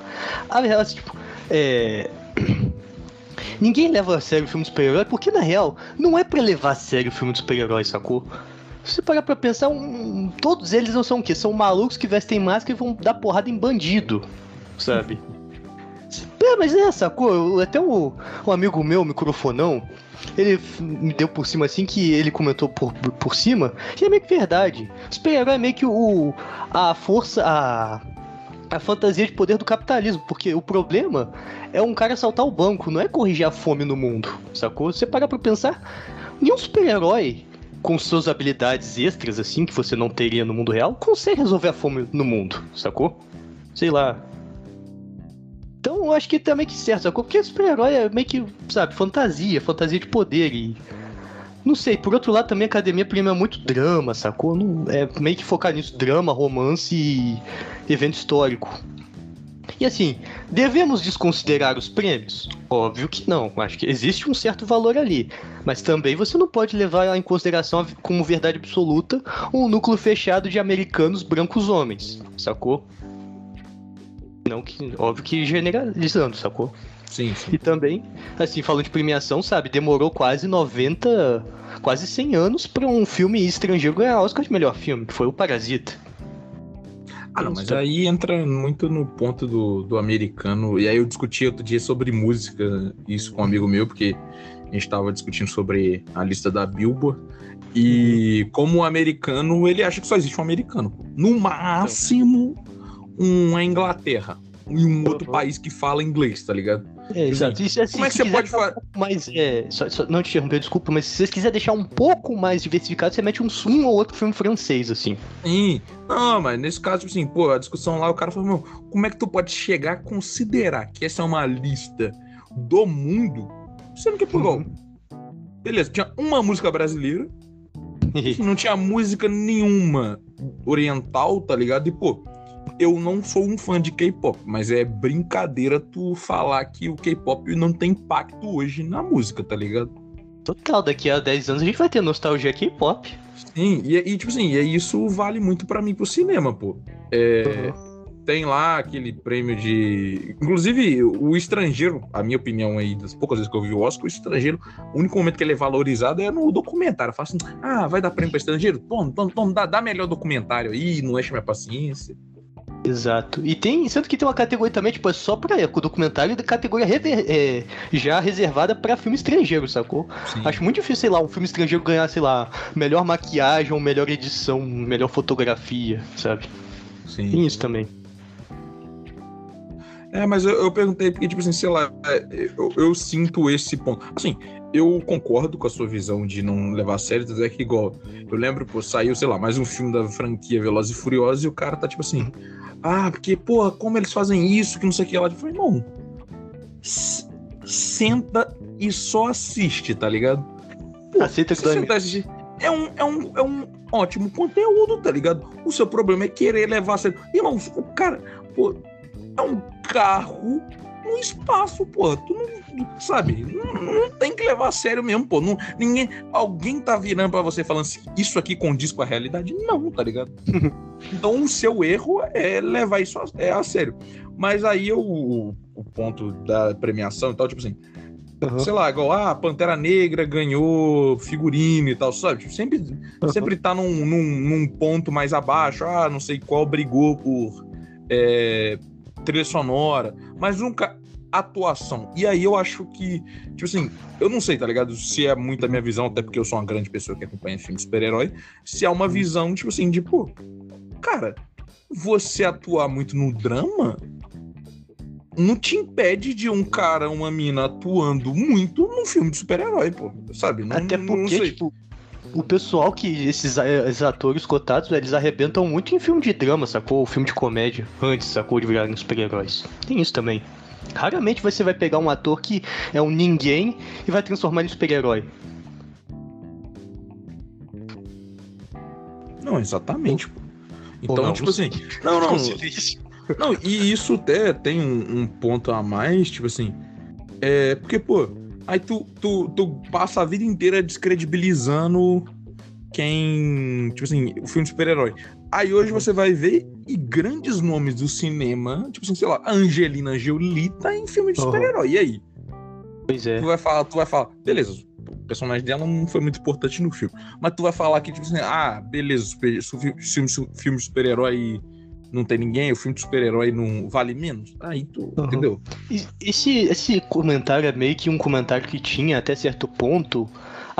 A verdade, assim, tipo, é. Ninguém leva a sério o filme de super-herói, porque na real, não é para levar a sério o filme de super-herói, sacou? Se você parar pra pensar, um, todos eles não são o quê? São malucos que vestem máscara e vão dar porrada em bandido, sabe? É, mas é, sacou? Até o, um amigo meu, microfonão, ele me deu por cima assim que ele comentou por, por cima, e é meio que verdade. Super-herói é meio que o, a força, a, a fantasia de poder do capitalismo, porque o problema é um cara assaltar o banco, não é corrigir a fome no mundo, sacou? Você para pra pensar, nenhum super-herói com suas habilidades extras, assim, que você não teria no mundo real, consegue resolver a fome no mundo, sacou? Sei lá, eu acho que também que certo? Porque super-herói é meio que, sabe, fantasia, fantasia de poder e. Não sei, por outro lado também a academia premia muito drama, sacou? Não, é meio que focar nisso, drama, romance e evento histórico. E assim, devemos desconsiderar os prêmios? Óbvio que não, acho que existe um certo valor ali. Mas também você não pode levar em consideração como verdade absoluta um núcleo fechado de americanos brancos homens, sacou? Não que, óbvio que generalizando, sacou? Sim, sim. E também, assim, falando de premiação, sabe, demorou quase 90, quase 100 anos para um filme estrangeiro ganhar Oscar de melhor filme, que foi o Parasita. Ah, não, mas aí entra muito no ponto do, do americano. E aí eu discuti outro dia sobre música, isso com um amigo meu, porque a gente estava discutindo sobre a lista da Billboard. E uhum. como americano, ele acha que só existe um americano. No máximo, uma Inglaterra e um outro uhum. país que fala inglês, tá ligado? É, exato. Isso, assim, Como é que você pode fazer? Um mais, é, só, só, não te interromper, desculpa, mas se você quiser deixar um pouco mais diversificado, você mete um, um ou outro filme francês, assim. Sim. Não, mas nesse caso, tipo assim, pô, a discussão lá, o cara falou, meu, como é que tu pode chegar a considerar que essa é uma lista do mundo, sendo que, pô, uhum. beleza, tinha uma música brasileira, não tinha música nenhuma oriental, tá ligado? E, pô, eu não sou um fã de K-pop, mas é brincadeira tu falar que o K-pop não tem impacto hoje na música, tá ligado? Total, daqui a 10 anos a gente vai ter nostalgia K-pop. Sim, e, e, tipo assim, e isso vale muito para mim pro cinema, pô. É, uhum. tem lá aquele prêmio de. Inclusive, o estrangeiro, a minha opinião aí, das poucas vezes que eu vi o Oscar, o estrangeiro, o único momento que ele é valorizado é no documentário. Fala assim: ah, vai dar prêmio pra estrangeiro? Toma, toma, toma dá, dá melhor documentário aí, não enche minha paciência. Exato. E tem, sendo que tem uma categoria também, tipo, é só pra o documentário da categoria rever, é, já reservada pra filme estrangeiro, sacou? Sim. Acho muito difícil, sei lá, um filme estrangeiro ganhar, sei lá, melhor maquiagem ou melhor edição, melhor fotografia, sabe? Sim. Tem isso também. É, mas eu, eu, perguntei porque, tipo assim, sei lá, é, eu, eu, sinto esse ponto. Assim, eu concordo com a sua visão de não levar a sério, é que igual, eu lembro, pô, saiu, sei lá, mais um filme da franquia Velozes e Furiosos e o cara tá tipo assim, ah, porque, porra, como eles fazem isso, que não sei o que lá. Eu falei, irmão, senta e só assiste, tá ligado? Pô, Aceita que senta assistir. É um, é, um, é um ótimo conteúdo, tá ligado? O seu problema é querer levar a sério. Irmão, o cara, pô, é um carro no espaço, pô. Tu não, sabe, não, não, tem que levar a sério mesmo, pô. Não, ninguém, alguém tá virando para você falando assim, isso aqui condiz com a realidade? Não, tá ligado? então o seu erro é levar isso a, é a sério. Mas aí o, o ponto da premiação e tal, tipo assim, Uhum. Sei lá, igual, ah, Pantera Negra ganhou figurino e tal, sabe? Tipo, sempre, uhum. sempre tá num, num, num, ponto mais abaixo, ah, não sei qual brigou por é, trilha sonora, mas nunca atuação. E aí eu acho que, tipo assim, eu não sei, tá ligado? Se é muito a minha visão, até porque eu sou uma grande pessoa que acompanha filme de super-herói, se é uma visão, tipo assim, de, pô, cara, você atuar muito no drama não te impede de um cara, uma mina atuando muito num filme de super-herói, pô, sabe? Não, até porque, não tipo, o pessoal que esses, esses, atores cotados, eles arrebentam muito em filme de drama, sacou? Filme de comédia, antes, sacou? De virarem super-heróis. Tem isso também. Raramente você vai pegar um ator que é um ninguém e vai transformar ele em super-herói. Não, exatamente. Então, não, tipo assim. Não, não. Não, e isso até tem um, um, ponto a mais, tipo assim. É. Porque, pô, aí tu, tu, tu passa a vida inteira descredibilizando quem. Tipo assim, o filme de super-herói. Aí hoje você vai ver e grandes nomes do cinema, tipo assim, sei lá, Angelina Jolie tá em filme de super-herói. E aí? Pois é. Tu vai falar, tu vai falar, beleza, o personagem dela não foi muito importante no filme. Mas tu vai falar que, tipo assim, ah, beleza, filme, filme de super-herói não tem ninguém, o filme de super-herói não vale menos. Aí tu, uhum. entendeu? Esse, esse comentário é meio que um comentário que tinha até certo ponto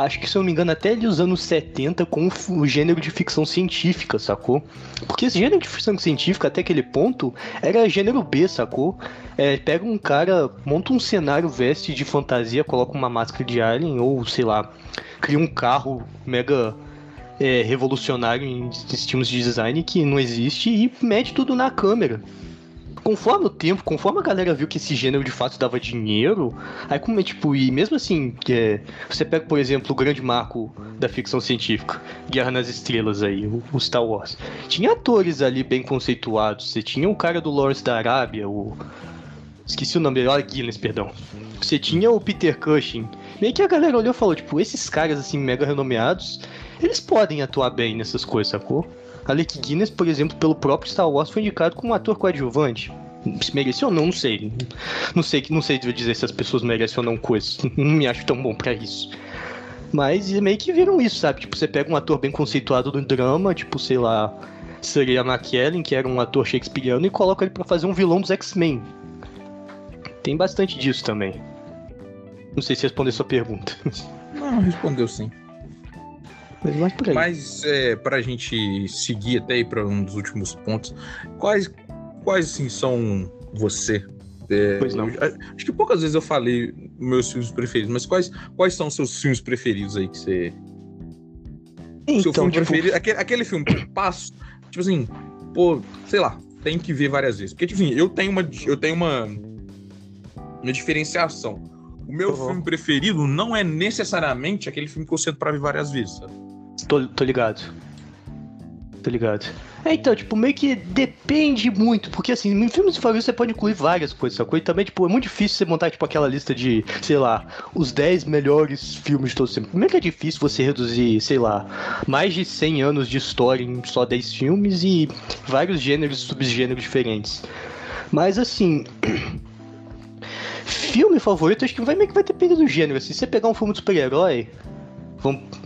acho que se eu não me engano, até dos anos 70 com o gênero de ficção científica, sacou? Porque esse gênero de ficção científica, até aquele ponto, era gênero B, sacou? É, pega um cara, monta um cenário, veste de fantasia, coloca uma máscara de alien, ou sei lá, cria um carro mega é, revolucionário em estilos de design que não existe e mete tudo na câmera conforme o tempo, conforme a galera viu que esse gênero de fato dava dinheiro, aí como é tipo, e mesmo assim, é, você pega, por exemplo, o grande marco da ficção científica, Guerra nas Estrelas aí, o, o Star Wars. Tinha atores ali bem conceituados, você tinha o cara do Lawrence da Arábia, o. Esqueci o nome olha Guinness, perdão. Você tinha o Peter Cushing. Meio que a galera olhou e falou, tipo, esses caras assim, mega renomeados, eles podem atuar bem nessas coisas, sacou? Alec Guinness, por exemplo, pelo próprio Star Wars, foi indicado como ator coadjuvante. Se mereceu ou não, não sei. Não sei, não sei dizer se as pessoas merecem ou não coisas. Não me acho tão bom para isso. Mas meio que viram isso, sabe? Tipo, você pega um ator bem conceituado no drama, tipo, sei lá, seria McKellen, que era um ator shakespeariano, e coloca ele para fazer um vilão dos X-Men. Tem bastante disso também. Não sei se respondeu sua pergunta. Não, respondeu sim. Mas mais por aí. Mas é, pra gente seguir até aí para um dos últimos pontos, quais, quais assim, são você? É, pois não. Eu, acho que poucas vezes eu falei meus filmes preferidos, mas quais, quais são os seus filmes preferidos aí que você. Então, Seu filme tipo... preferido. Aquele, aquele filme que passo, tipo assim, pô, sei lá, tem que ver várias vezes. Porque, tipo assim, eu tenho uma. Eu tenho uma. Uma diferenciação. O meu uhum. filme preferido não é necessariamente aquele filme que eu sento pra ver várias vezes, sabe? Tô, tô ligado. tá ligado? É, então, tipo, meio que depende muito, porque assim, em filmes de família você pode incluir várias coisas, sacou? E também, tipo, é muito difícil você montar, tipo, aquela lista de, sei lá, os 10 melhores filmes de todos os tempos. Primeiro que é difícil você reduzir, sei lá, mais de 100 anos de história em só 10 filmes e vários gêneros e subgêneros diferentes. Mas, assim... filme favorito, acho que vai meio que vai depender do gênero. Assim, se você pegar um filme de super-herói,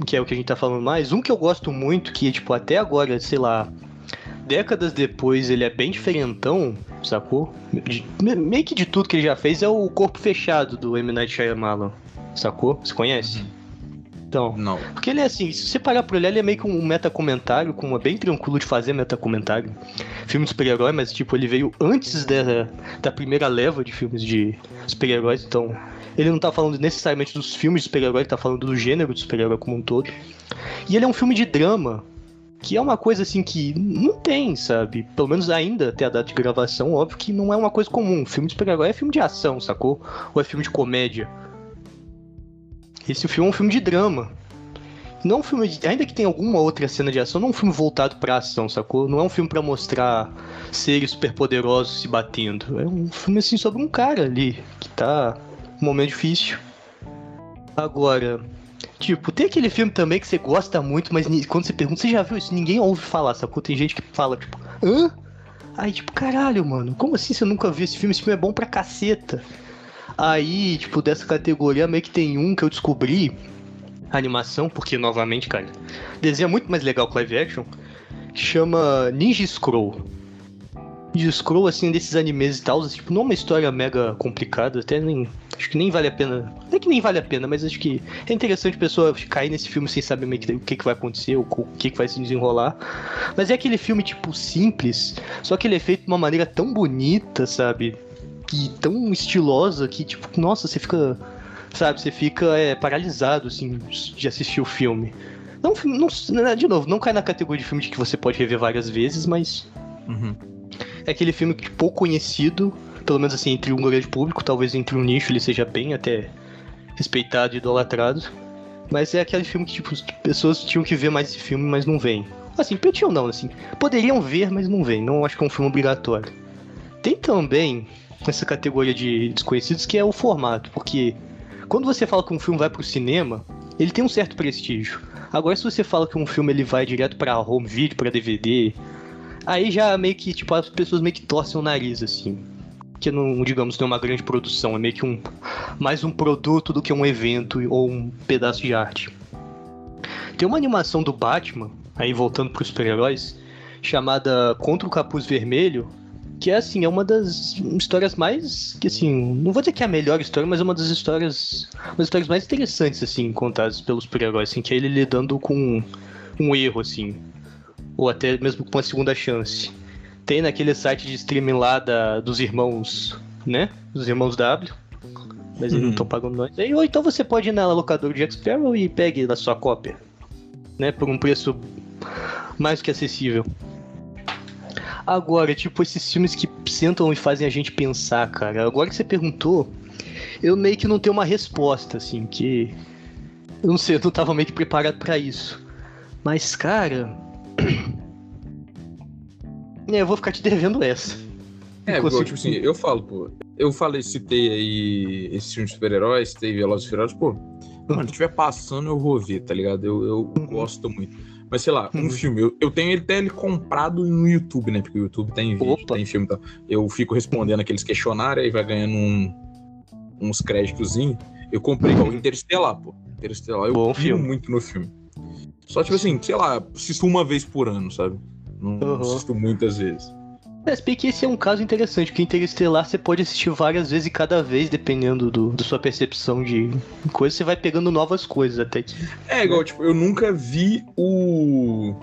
que é o que a gente tá falando mais, um que eu gosto muito, que, tipo, até agora, sei lá, décadas depois ele é bem diferentão, sacou? Meio que de tudo que ele já fez é o Corpo Fechado do M. Night Shyamalan, sacou? Você conhece? Uhum. Então, não. Porque ele é assim, se você parar por olhar, ele é meio que um metacomentário, com bem tranquilo de fazer metacomentário. Filme de super-herói, mas tipo, ele veio antes da, da primeira leva de filmes de super-heróis, então ele não tá falando necessariamente dos filmes de super-herói, ele tá falando do gênero de super-herói como um todo. E ele é um filme de drama, que é uma coisa assim que não tem, sabe? Pelo menos ainda até a data de gravação, óbvio que não é uma coisa comum. Filme de super-herói é filme de ação, sacou? Ou é filme de comédia. Esse filme é um filme de drama. Não é um filme de, ainda que tenha alguma outra cena de ação, não é um filme voltado pra ação, sacou? Não é um filme para mostrar seres superpoderosos se batendo. É um filme assim sobre um cara ali que tá num momento difícil. Agora, Tipo, tem aquele filme também que você gosta muito, mas quando você pergunta, você já viu isso? Ninguém ouve falar, sacou? Tem gente que fala, tipo, hã? Aí, tipo, caralho, mano, como assim você nunca viu esse filme? Esse filme é bom pra caceta. Aí, tipo, dessa categoria, meio que tem um que eu descobri, animação, porque, novamente, cara, desenho é muito mais legal que live action, que chama Ninja Scroll de scroll, assim, desses animes e tal, tipo, não é uma história mega complicada, até nem. Acho que nem vale a pena. Não é que nem vale a pena, mas acho que é interessante a pessoa cair nesse filme sem saber meio que, o que, que vai acontecer, o que, que vai se desenrolar. Mas é aquele filme, tipo, simples, só que ele é feito de uma maneira tão bonita, sabe? E tão estilosa que, tipo, nossa, você fica. Sabe, você fica é, paralisado, assim, de assistir o filme. Não, não, de novo, não cai na categoria de filme de que você pode rever várias vezes, mas. Uhum é aquele filme que pouco conhecido, pelo menos assim, entre um grande público, talvez entre um nicho ele seja bem até respeitado e idolatrado. Mas é aquele filme que, tipo, as pessoas tinham que ver mais esse filme, mas não vêm. Assim, ou não, assim. Poderiam ver, mas não vêm. Não acho que é um filme obrigatório. Tem também essa categoria de desconhecidos que é o formato, porque quando você fala que um filme vai pro cinema, ele tem um certo prestígio. Agora, se você fala que um filme ele vai direto para home video, para DVD, Aí já meio que, tipo, as pessoas meio que torcem o nariz, assim. Que não, digamos, tem uma grande produção, é meio que um mais um produto do que um evento ou um pedaço de arte. Tem uma animação do Batman, aí voltando para os super-heróis, chamada Contra o Capuz Vermelho, que é assim, é uma das histórias mais, que assim, não vou dizer que é a melhor história, mas é uma das histórias, uma das histórias mais interessantes assim contadas pelos super-heróis, assim, que é ele lidando com um erro assim, ou até mesmo com uma segunda chance. Tem naquele site de streaming lá da, dos irmãos, né? Dos irmãos W. Mas eles não estão uhum. pagando nós. Ou então você pode ir na locadora de Jack Sparrow e pegue a sua cópia. Né? Por um preço mais que acessível. Agora, tipo, esses filmes que sentam e fazem a gente pensar, cara. Agora que você perguntou, eu meio que não tenho uma resposta, assim, que. Eu não sei, eu não tava meio que preparado para isso. Mas, cara, é, eu vou ficar te devendo essa. É, igual, tipo assim, eu falo, pô. Eu falei, citei aí esse filme de super-heróis, citei Velozes e Furiosos, pô. Mano, se estiver passando, eu vou ver, tá ligado? Eu, eu uhum. gosto muito. Mas sei lá, um filme, eu, eu tenho ele até ele comprado no YouTube, né? Porque o YouTube tem vídeo, Opa. tem filme e tal. Eu fico respondendo aqueles questionários, aí vai ganhando um, uns créditozinhos. Eu comprei, o Interestelar, pô. Interestelar, eu Bom filme. muito no filme. Só, tipo assim, sei lá, assisto uma vez por ano, sabe? Não uhum. assisto muitas vezes. Mas bem que esse é um caso interessante, porque Interestelar você pode assistir várias vezes e cada vez, dependendo do, da sua percepção de coisa, você vai pegando novas coisas até que. É, igual, tipo, eu nunca vi o.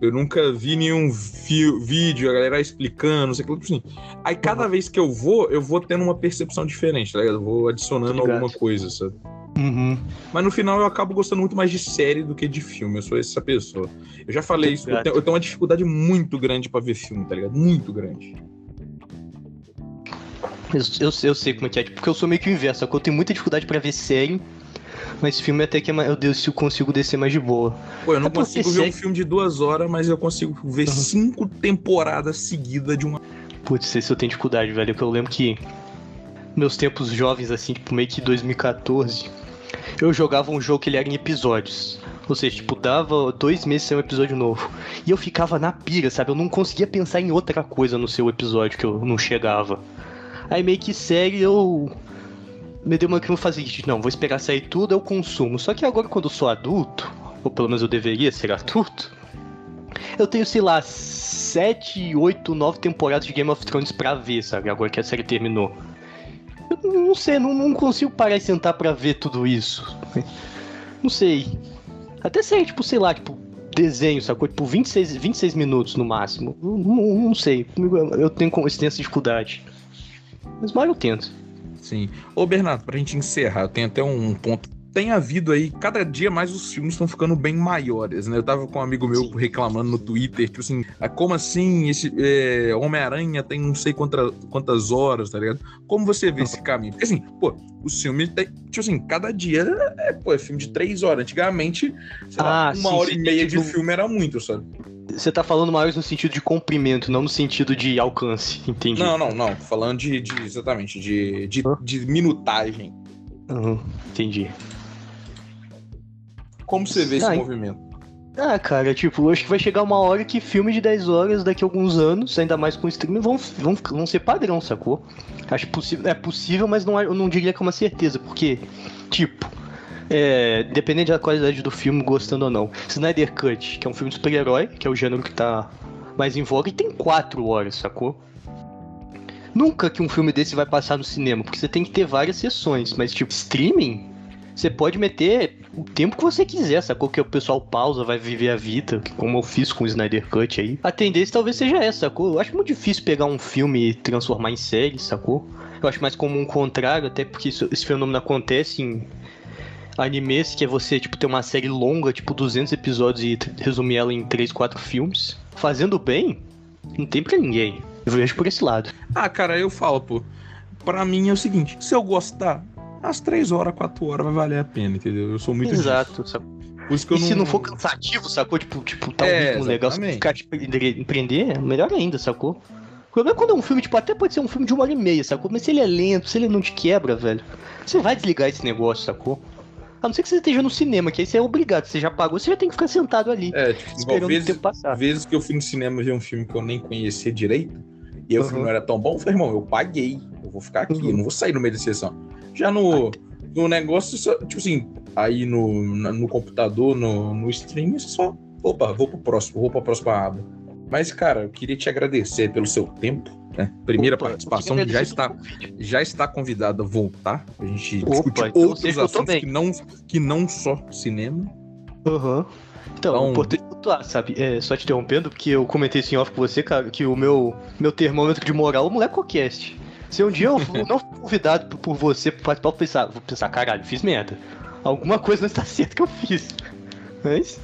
Eu nunca vi nenhum vídeo, a galera explicando, não sei o que, tipo assim. Aí cada uhum. vez que eu vou, eu vou tendo uma percepção diferente, tá ligado? Eu vou adicionando alguma coisa, sabe? Uhum. Mas no final eu acabo gostando muito mais de série do que de filme. Eu sou essa pessoa. Eu já falei isso. Eu tenho, eu tenho, uma dificuldade muito grande para ver filme, tá ligado? Muito grande. Eu, eu, eu, sei como é que é, porque eu sou meio que o inverso. Eu tenho muita dificuldade para ver série, Mas filme até que, é mais- meu Deus, se eu consigo descer mais de boa. Pô, eu não É consigo ver um segue- filme de duas horas, mas eu consigo ver Uhum. cinco temporadas seguidas de uma. Putz, esse eu tenho dificuldade, velho. Porque eu lembro que meus tempos jovens, assim, tipo, meio que 2014, eu jogava um jogo que ele era em episódios. Ou seja, tipo, dava dois meses sem um episódio novo. E eu ficava na pira, sabe? Eu não conseguia pensar em outra coisa no seu episódio que eu não chegava. Aí meio que série eu. Me deu uma que eu fazia, não, vou esperar sair tudo, eu consumo. Só que agora, quando eu sou adulto, ou pelo menos eu deveria ser adulto, eu tenho, sei lá, 7, 8, 9 temporadas de Game of Thrones pra ver, sabe? Agora que a série terminou. Eu não sei, não, não consigo parar e sentar pra ver tudo isso. Não sei. Até série, tipo, sei lá, tipo, desenho, sacou? Tipo, 26, 26 minutos no máximo. Não, não- não sei. Eu tenho essa dificuldade. Mas mais eu tento. Sim. Ô, Bernardo, pra gente encerrar, eu tenho até um ponto. Tem havido aí, cada dia mais os filmes estão ficando bem maiores, né? Eu tava com um amigo meu reclamando no Twitter, tipo assim, ah, como assim esse é, Homem-Aranha tem não sei quanta- quantas horas, tá ligado? Como você vê esse caminho? Porque assim, pô, os filmes tem, tipo assim, cada dia é, pô, é filme de três horas. Antigamente, sei lá, Ah, uma sim, hora sim, e meia de filme era muito, sabe? Você tá falando maiores no sentido de comprimento, não no sentido de alcance, entendi. Não, não, não. Falando de, de- exatamente, de, de, de minutagem. Uhum, entendi. Como você vê esse Ah, movimento? Ah, cara, tipo, acho que vai chegar uma hora que filmes de 10 horas daqui a alguns anos, ainda mais com streaming, vão, vão, vão ser padrão, sacou? Acho possi é possível, mas não, eu não diria que é uma certeza, porque, tipo, é, dependendo da qualidade do filme, gostando ou não. Snyder Cut, que é um filme de super-herói, que é o gênero que tá mais em voga, e tem 4 horas, sacou? Nunca que um filme desse vai passar no cinema, porque você tem que ter várias sessões, mas, tipo, streaming, você pode meter o tempo que você quiser, sacou? Que o pessoal pausa, vai viver a vida, como eu fiz com o Snyder Cut aí. A tendência talvez seja essa, sacou? Eu acho muito difícil pegar um filme e transformar em série, sacou? Eu acho mais comum o contrário, até porque isso- esse fenômeno acontece em animes, que é você, tipo, ter uma série longa, tipo, 200 episódios e resumir ela em 3, 4 filmes. Fazendo bem, não tem pra ninguém. Eu vejo por esse lado. Ah, cara, eu falo, pô. Pra mim é o seguinte: se eu gostar, as três horas, quatro horas vai valer a pena, entendeu? Eu sou muito disso. Exato, sacou? Por isso que eu e não. se não for cansativo, sacou? Tipo, tipo tá um É, ritmo legal, se ficar te prender, empreender, melhor ainda, sacou? O problema é quando é um filme, tipo, até pode ser um filme de uma hora e meia, sacou? Mas se ele é lento, se ele não te quebra, velho, você vai desligar esse negócio, sacou? A não ser que você esteja no cinema, que aí você é obrigado, você já pagou, você já tem que ficar sentado ali, É, tipo, esperando o vezes, tempo passar. vezes que eu fui no cinema ver um filme que eu nem conhecia direito, e o Uhum. filme não era tão bom, eu falei, irmão, eu paguei, eu vou ficar aqui, Uhum. eu não vou sair no meio da sessão. Já no, no negócio, só- tipo assim, aí no, no computador, no, no streaming, só, opa, vou pro próximo, vou pra próxima aba. Mas, cara, eu queria te agradecer pelo seu tempo, né? Primeira Opa, participação, eu já está, já está convidado a voltar, a gente Opa, discutir então outros eu assuntos que não, que não só cinema. Aham. Então, Então- importante é pontuar, sabe? É, só te interrompendo, porque eu comentei isso em off com você, cara, que o meu, meu termômetro de moral é o molecocast. Se um dia eu não for convidado por- você pra participar, vou pensar, vou pensar, caralho, fiz merda. Alguma coisa não está certa que eu fiz. Mas,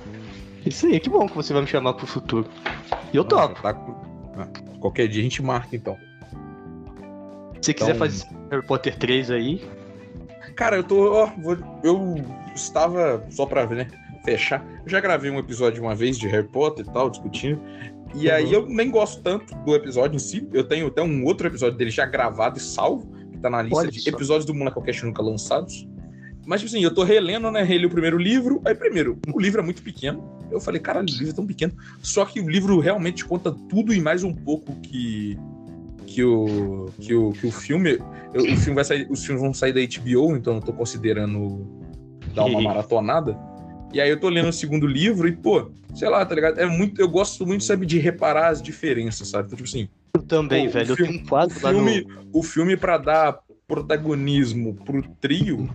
isso aí, que bom que você vai me chamar pro futuro. E eu topo. Tá ah, qualquer dia a gente marca, então. Se você quiser Então- fazer Harry Potter 3 aí, Cara, eu tô. ó, vou- eu estava. Só pra né, fechar. Eu já gravei um episódio uma vez de Harry Potter e tal, discutindo. E Uhum. aí eu nem gosto tanto do episódio em si. Eu tenho até um outro episódio dele já gravado e salvo, que tá na lista Olha de só. episódios do Molecocast nunca lançados. Mas, tipo assim, eu tô relendo, né? Reli o primeiro livro. Aí, primeiro, o livro é muito pequeno. Eu falei, caralho, o livro é tão pequeno. Só que o livro realmente conta tudo e mais um pouco que. Que o, que o, que o filme. eu- o filme vai sair, os filmes vão sair da HBO, então eu tô considerando dar uma maratonada. E aí eu tô lendo o segundo livro e, pô, sei lá, tá ligado? É muito, eu gosto muito, sabe, de reparar as diferenças, sabe? Então, tipo assim, eu também, o velho. Eu filme- tenho um o lá no. filme, o filme para dar protagonismo pro trio,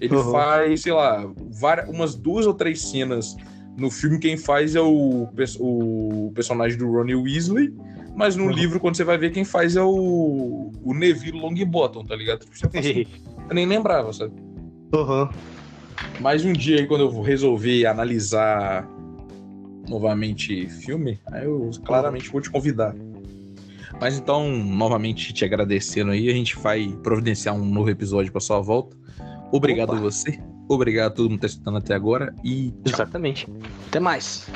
ele Uhum. faz, sei lá, várias, umas duas ou três cenas no filme. Quem faz é o, o personagem do Ronnie Weasley, mas no Uhum. livro, quando você vai ver, quem faz é o, o Neville Longbottom, tá ligado? Tipo, assim, eu nem lembrava, sabe? Aham. Mas um dia quando eu resolver analisar novamente filme, aí eu claramente vou te convidar. Mas então, novamente te agradecendo aí, a gente vai providenciar um novo episódio para sua volta. Obrigado Opa. a você. Obrigado a todo mundo que tá escutando até agora e tchau. Exatamente. Até mais.